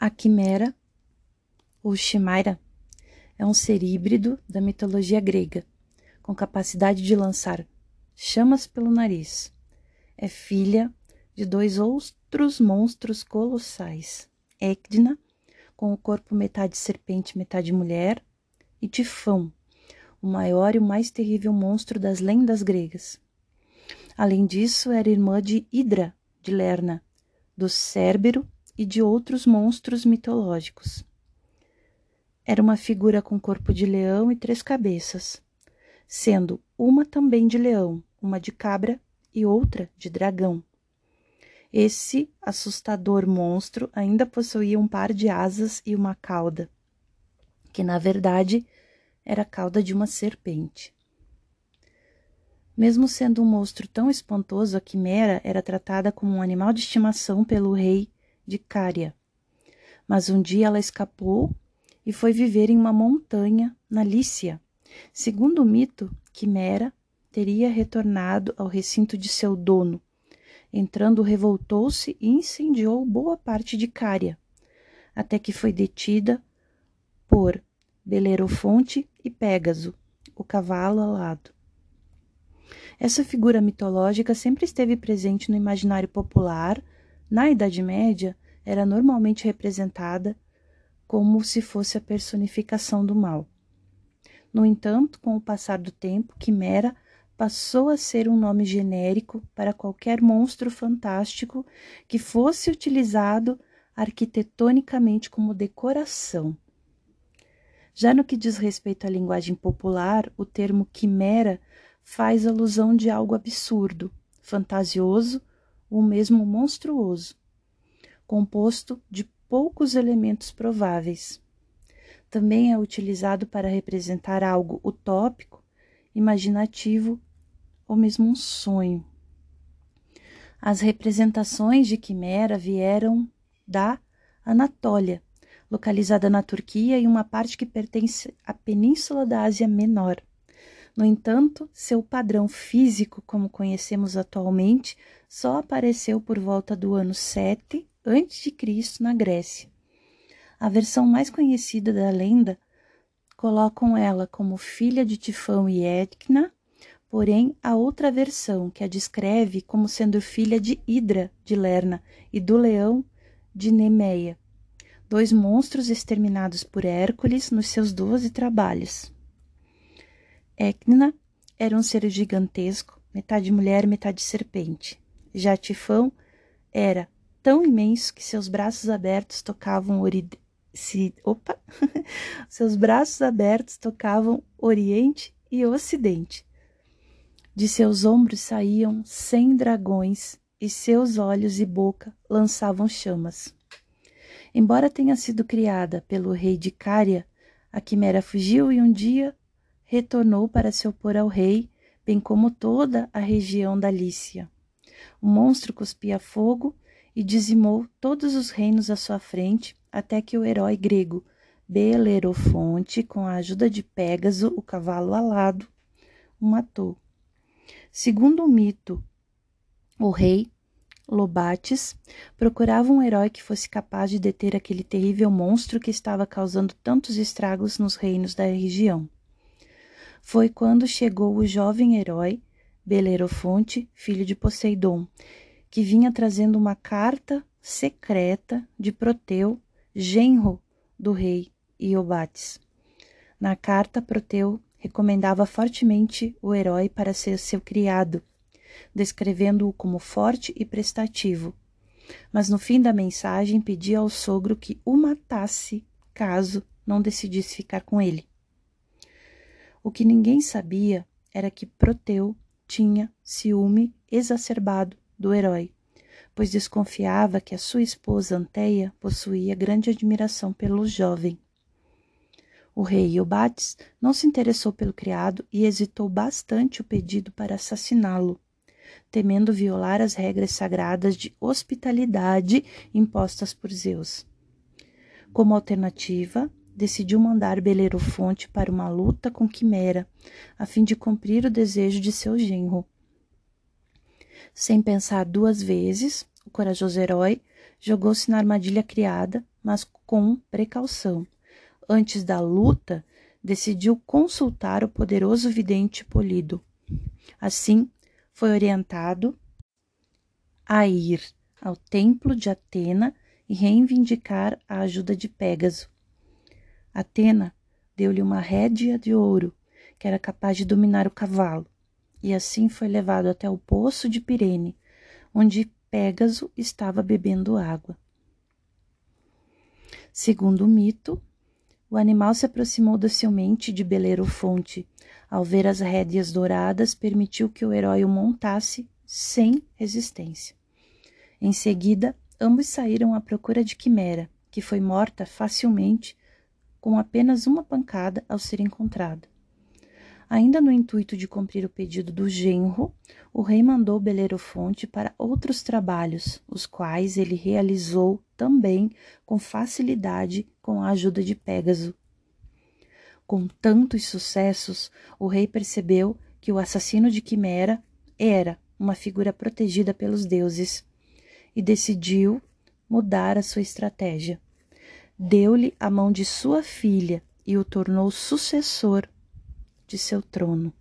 A quimera, ou chimaira, é um ser híbrido da mitologia grega, com capacidade de lançar chamas pelo nariz. É filha de dois outros monstros colossais: Ecdna, com o corpo metade serpente, metade mulher, e Tifão, o maior e o mais terrível monstro das lendas gregas. Além disso, era irmã de Hidra, de Lerna, do Cérbero e de outros monstros mitológicos. Era uma figura com corpo de leão e três cabeças, sendo uma também de leão, uma de cabra e outra de dragão. Esse assustador monstro ainda possuía um par de asas e uma cauda, que na verdade era a cauda de uma serpente. Mesmo sendo um monstro tão espantoso, a quimera era tratada como um animal de estimação pelo rei de Cária. Mas um dia ela escapou e foi viver em uma montanha na Lícia. Segundo o mito, Quimera teria retornado ao recinto de seu dono. Entrando, revoltou-se e incendiou boa parte de Cária, até que foi detida por Belerofonte e Pégaso, o cavalo alado. Essa figura mitológica sempre esteve presente no imaginário popular, na Idade Média, era normalmente representada como se fosse a personificação do mal. No entanto, com o passar do tempo, Quimera passou a ser um nome genérico para qualquer monstro fantástico que fosse utilizado arquitetonicamente como decoração. Já no que diz respeito à linguagem popular, o termo quimera faz alusão de algo absurdo, fantasioso ou mesmo monstruoso, composto de poucos elementos prováveis. Também é utilizado para representar algo utópico, imaginativo ou mesmo um sonho. As representações de quimera vieram da Anatólia, localizada na Turquia e uma parte que pertence à península da Ásia Menor. No entanto, seu padrão físico, como conhecemos atualmente, só apareceu por volta do ano 7 a.C. na Grécia. A versão mais conhecida da lenda colocam ela como filha de Tifão e Etna, porém a outra versão que a descreve como sendo filha de Hidra de Lerna e do leão de Nemeia, dois monstros exterminados por Hércules nos seus doze trabalhos. Ecna era um ser gigantesco, metade mulher, metade serpente. Já Tifão era tão imenso que seus braços abertos tocavam ori... Se... Opa! seus braços abertos tocavam Oriente e Ocidente. De seus ombros saíam cem dragões e seus olhos e boca lançavam chamas. Embora tenha sido criada pelo rei de Cária, a quimera fugiu e um dia retornou para se opor ao rei, bem como toda a região da Lícia. O monstro cuspia fogo e dizimou todos os reinos à sua frente, até que o herói grego Belerofonte, com a ajuda de Pégaso, o cavalo alado, o matou. Segundo o mito, o rei Lobates procurava um herói que fosse capaz de deter aquele terrível monstro que estava causando tantos estragos nos reinos da região. Foi quando chegou o jovem herói Belerofonte, filho de Poseidon, que vinha trazendo uma carta secreta de Proteu, genro do rei Iobates. Na carta, Proteu recomendava fortemente o herói para ser seu criado, descrevendo-o como forte e prestativo. Mas no fim da mensagem pedia ao sogro que o matasse caso não decidisse ficar com ele. O que ninguém sabia era que Proteu tinha ciúme exacerbado do herói, pois desconfiava que a sua esposa Anteia possuía grande admiração pelo jovem. O rei Iobates não se interessou pelo criado e hesitou bastante o pedido para assassiná-lo, temendo violar as regras sagradas de hospitalidade impostas por Zeus. Como alternativa, decidiu mandar Belerofonte para uma luta com Quimera, a fim de cumprir o desejo de seu genro. Sem pensar duas vezes, o corajoso herói jogou-se na armadilha criada mas com precaução. Antes da luta, decidiu consultar o poderoso vidente Polido. Assim, foi orientado a ir ao templo de Atena e reivindicar a ajuda de Pégaso. Atena deu-lhe uma rédea de ouro, que era capaz de dominar o cavalo, e assim foi levado até o poço de Pirene, onde Pégaso estava bebendo água. Segundo o mito, o animal se aproximou docilmente de Belerofonte. Ao ver as rédeas douradas, permitiu que o herói o montasse sem resistência. Em seguida, ambos saíram à procura de Quimera, que foi morta facilmente com apenas uma pancada ao ser encontrada. Ainda no intuito de cumprir o pedido do genro, o rei mandou Belerofonte para outros trabalhos, os quais ele realizou também com facilidade com a ajuda de Pégaso. Com tantos sucessos, o rei percebeu que o assassino de Quimera era uma figura protegida pelos deuses e decidiu mudar a sua estratégia. Deu-lhe a mão de sua filha e o tornou sucessor de seu trono.